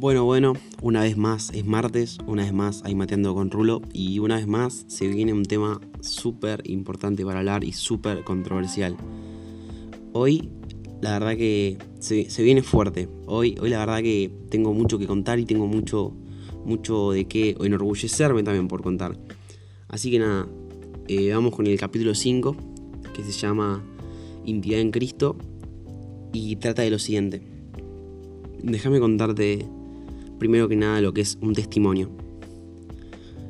Bueno, bueno, una vez más es martes, una vez más hay Mateando con Rulo y una vez más se viene un tema súper importante para hablar y súper controversial. Hoy la verdad que se, viene fuerte, hoy, hoy la verdad que tengo mucho que contar y tengo mucho, mucho de qué enorgullecerme también por contar. Así que nada, eh, vamos con el capítulo 5 que se llama Intimidad en Cristo y trata de lo siguiente. Déjame contarte primero que nada lo que es un testimonio.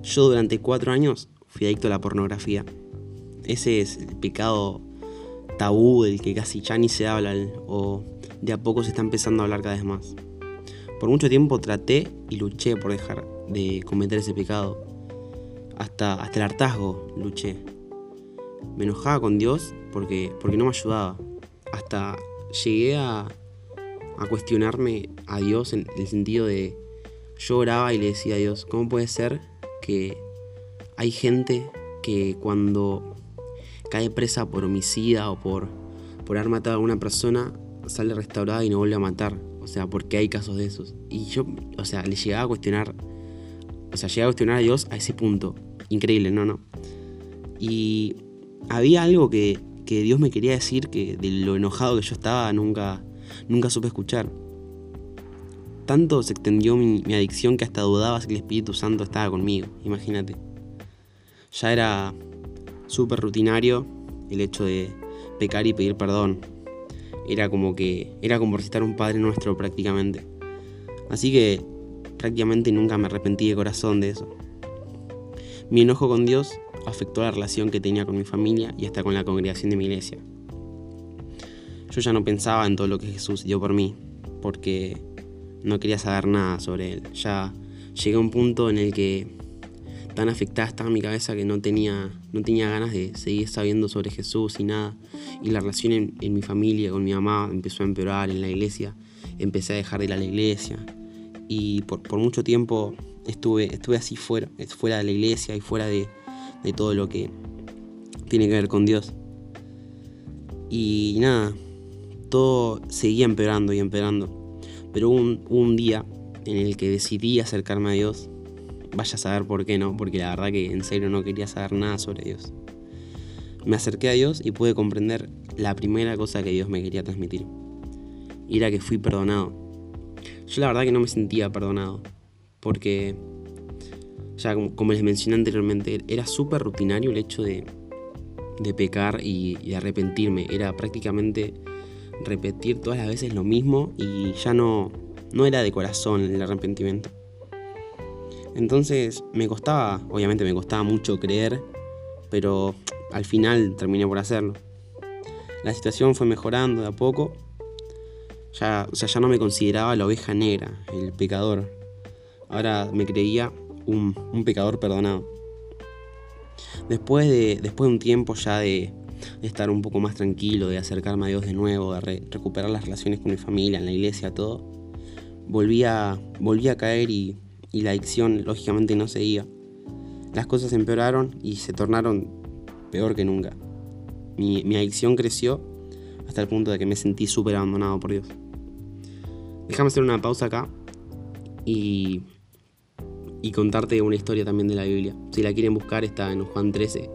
Yo durante cuatro años fui adicto a la pornografía. Ese es el pecado tabú del que casi ya ni se habla o de a poco se está empezando a hablar cada vez más. Por mucho tiempo traté y luché por dejar de cometer ese pecado. Hasta, hasta el hartazgo luché. Me enojaba con Dios porque, porque no me ayudaba. Hasta llegué a, a cuestionarme a Dios en el sentido de yo oraba y le decía a Dios, ¿cómo puede ser que hay gente que cuando cae presa por homicida o por, por haber matado a una persona sale restaurada y no vuelve a matar? O sea, porque hay casos de esos. Y yo, o sea, le llegaba a cuestionar, o sea, llegaba a cuestionar a Dios a ese punto. Increíble, no, no. Y había algo que, que Dios me quería decir que de lo enojado que yo estaba nunca, nunca supe escuchar. Tanto se extendió mi, adicción que hasta dudaba si el Espíritu Santo estaba conmigo, imagínate. Ya era súper rutinario el hecho de pecar y pedir perdón. Era como que era como recitar un Padre Nuestro prácticamente. Así que prácticamente nunca me arrepentí de corazón de eso. Mi enojo con Dios afectó la relación que tenía con mi familia y hasta con la congregación de mi iglesia yo ya no pensaba en todo lo que Jesús dio por mí, porque no quería saber nada sobre él. Ya llegué a un punto en el que tan afectada estaba mi cabeza que no tenía, no tenía ganas de seguir sabiendo sobre Jesús y nada. Y la relación en, mi familia con mi mamá empezó a empeorar en la iglesia. Empecé a dejar de ir a la iglesia. Y por, mucho tiempo estuve, estuve así fuera, fuera de la iglesia y fuera de, de todo lo que tiene que ver con Dios. Y nada, todo seguía empeorando y empeorando. Pero hubo un, día en el que decidí acercarme a Dios. Vaya a saber por qué no, porque la verdad que en serio no quería saber nada sobre Dios. Me acerqué a Dios y pude comprender la primera cosa que Dios me quería transmitir. Y era que fui perdonado. Yo la verdad que no me sentía perdonado, porque ya como, les mencioné anteriormente, era súper rutinario el hecho de, de pecar y, y arrepentirme. Era prácticamente repetir todas las veces lo mismo y ya no, no era de corazón el arrepentimiento. Entonces me costaba, obviamente me costaba mucho creer, pero al final terminé por hacerlo. La situación fue mejorando de a poco. Ya, o sea, ya no me consideraba la oveja negra, el pecador. Ahora me creía un, un pecador perdonado. Después de, después de un tiempo ya de, de estar un poco más tranquilo, de acercarme a Dios de nuevo, de recuperar las relaciones con mi familia, en la iglesia, todo, volví a, a caer y, la adicción lógicamente no seguía. Las cosas empeoraron y se tornaron peor que nunca. Mi, mi adicción creció hasta el punto de que me sentí súper abandonado por Dios. Déjame hacer una pausa acá y, y contarte una historia también de la Biblia. Si la quieren buscar está en Juan 13,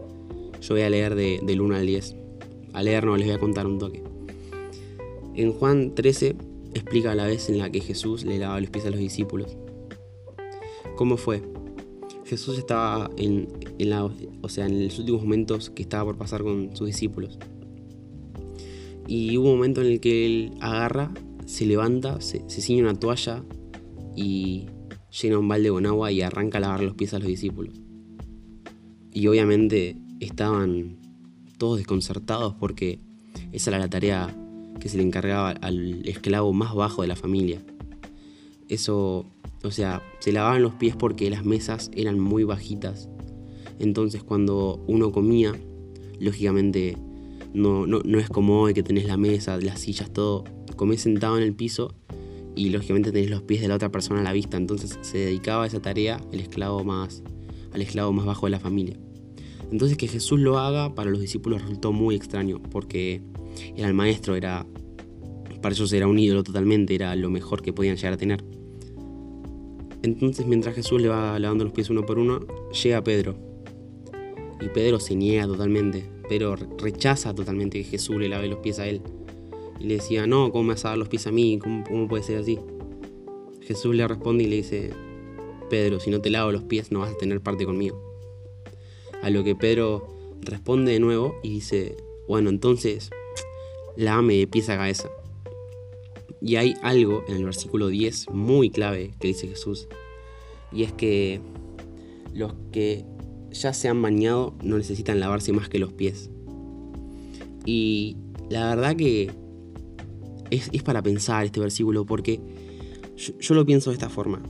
yo voy a leer de, del 1 al 10. A leer no les voy a contar un toque. En Juan 13 explica la vez en la que Jesús le lavaba los pies a los discípulos. ¿Cómo fue? Jesús estaba en, la, o sea, en los últimos momentos que estaba por pasar con sus discípulos. Y hubo un momento en el que él agarra, se levanta, se, se ciñe una toalla y llena un balde con agua y arranca a lavar los pies a los discípulos. Y obviamente estaban todos desconcertados porque esa era la tarea que se le encargaba al esclavo más bajo de la familia. Eso, o sea, se lavaban los pies porque las mesas eran muy bajitas. Entonces cuando uno comía, lógicamente no, no, no es como hoy que tenés la mesa, las sillas, todo. Comés sentado en el piso y lógicamente tenés los pies de la otra persona a la vista. Entonces se dedicaba a esa tarea el esclavo más, al esclavo más bajo de la familia. Entonces que Jesús lo haga para los discípulos resultó muy extraño, porque era el maestro, era para ellos era un ídolo totalmente, era lo mejor que podían llegar a tener. Entonces mientras Jesús le va lavando los pies uno por uno, llega Pedro. Y Pedro se niega totalmente. Pero rechaza totalmente que Jesús le lave los pies a él. Y le decía, no, ¿cómo me vas a dar los pies a mí? ¿Cómo, cómo puede ser así? Jesús le responde y le dice, Pedro, si no te lavo los pies no vas a tener parte conmigo. A lo que Pedro responde de nuevo y dice, bueno, entonces, lávame de pies a cabeza. Y hay algo en el versículo 10 muy clave que dice Jesús. Y es que los que ya se han bañado no necesitan lavarse más que los pies. Y la verdad que es, para pensar este versículo porque yo, lo pienso de esta forma.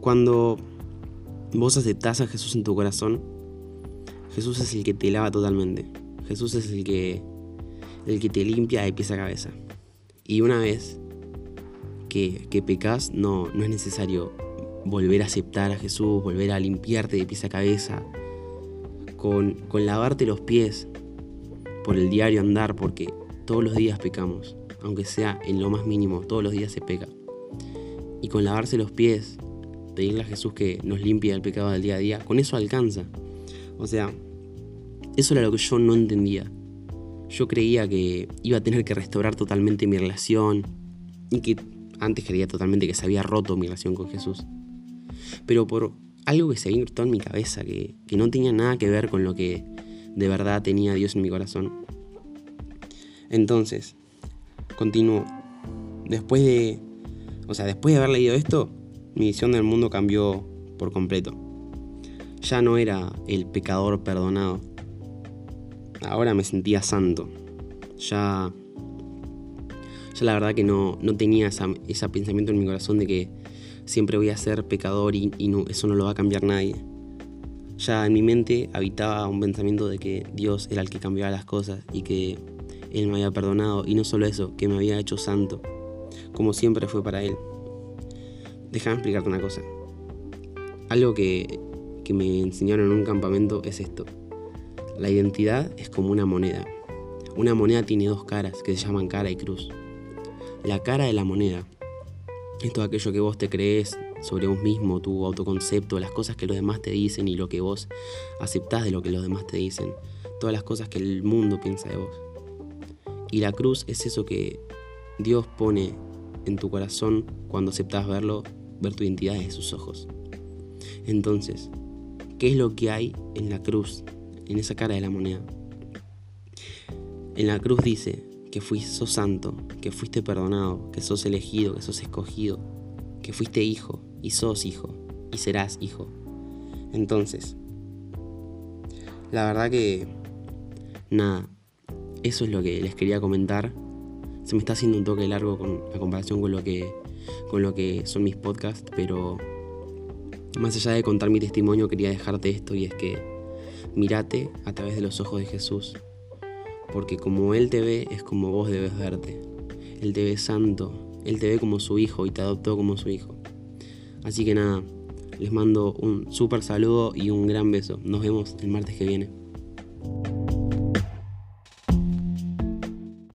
Cuando vos aceptás a Jesús en tu corazón, Jesús es el que te lava totalmente. Jesús es el que, el que te limpia de pies a cabeza. Y una vez que, que pecas, no, no es necesario volver a aceptar a Jesús, volver a limpiarte de pies a cabeza, con, con lavarte los pies por el diario andar, porque todos los días pecamos, aunque sea en lo más mínimo, todos los días se peca. Y con lavarse los pies, pedirle a Jesús que nos limpie el pecado del día a día, con eso alcanza. O sea, eso era lo que yo no entendía. Yo creía que iba a tener que restaurar totalmente mi relación y que antes creía totalmente que se había roto mi relación con Jesús. Pero por algo que se había en mi cabeza, que, que no tenía nada que ver con lo que de verdad tenía Dios en mi corazón. Entonces, continúo. Después de. O sea, después de haber leído esto, mi visión del mundo cambió por completo. Ya no era el pecador perdonado. Ahora me sentía santo. Ya. Ya la verdad que no, no tenía ese pensamiento en mi corazón de que siempre voy a ser pecador y, no, eso no lo va a cambiar nadie. Ya en mi mente habitaba un pensamiento de que Dios era el que cambiaba las cosas y que Él me había perdonado y no solo eso, que me había hecho santo, como siempre fue para Él. Déjame explicarte una cosa. Algo que, que me enseñaron en un campamento es esto. La identidad es como una moneda. Una moneda tiene dos caras que se llaman cara y cruz. La cara de la moneda es todo aquello que vos te crees sobre vos mismo, tu autoconcepto, las cosas que los demás te dicen y lo que vos aceptás de lo que los demás te dicen, todas las cosas que el mundo piensa de vos. Y la cruz es eso que Dios pone en tu corazón cuando aceptás verlo, ver tu identidad desde sus ojos. Entonces, ¿qué es lo que hay en la cruz, en esa cara de la moneda? En la cruz dice que fuiste, sos santo, que fuiste perdonado, que sos elegido, que sos escogido, que fuiste hijo, y sos hijo, y serás hijo. Entonces, la verdad que, nada, eso es lo que les quería comentar. Se me está haciendo un toque largo con la comparación con lo que, con lo que son mis podcasts, pero más allá de contar mi testimonio, quería dejarte esto y es que mirate a través de los ojos de Jesús, porque como Él te ve es como vos debes verte. Él te ve santo, Él te ve como su hijo y te adoptó como su hijo. Así que nada, les mando un súper saludo y un gran beso. Nos vemos el martes que viene.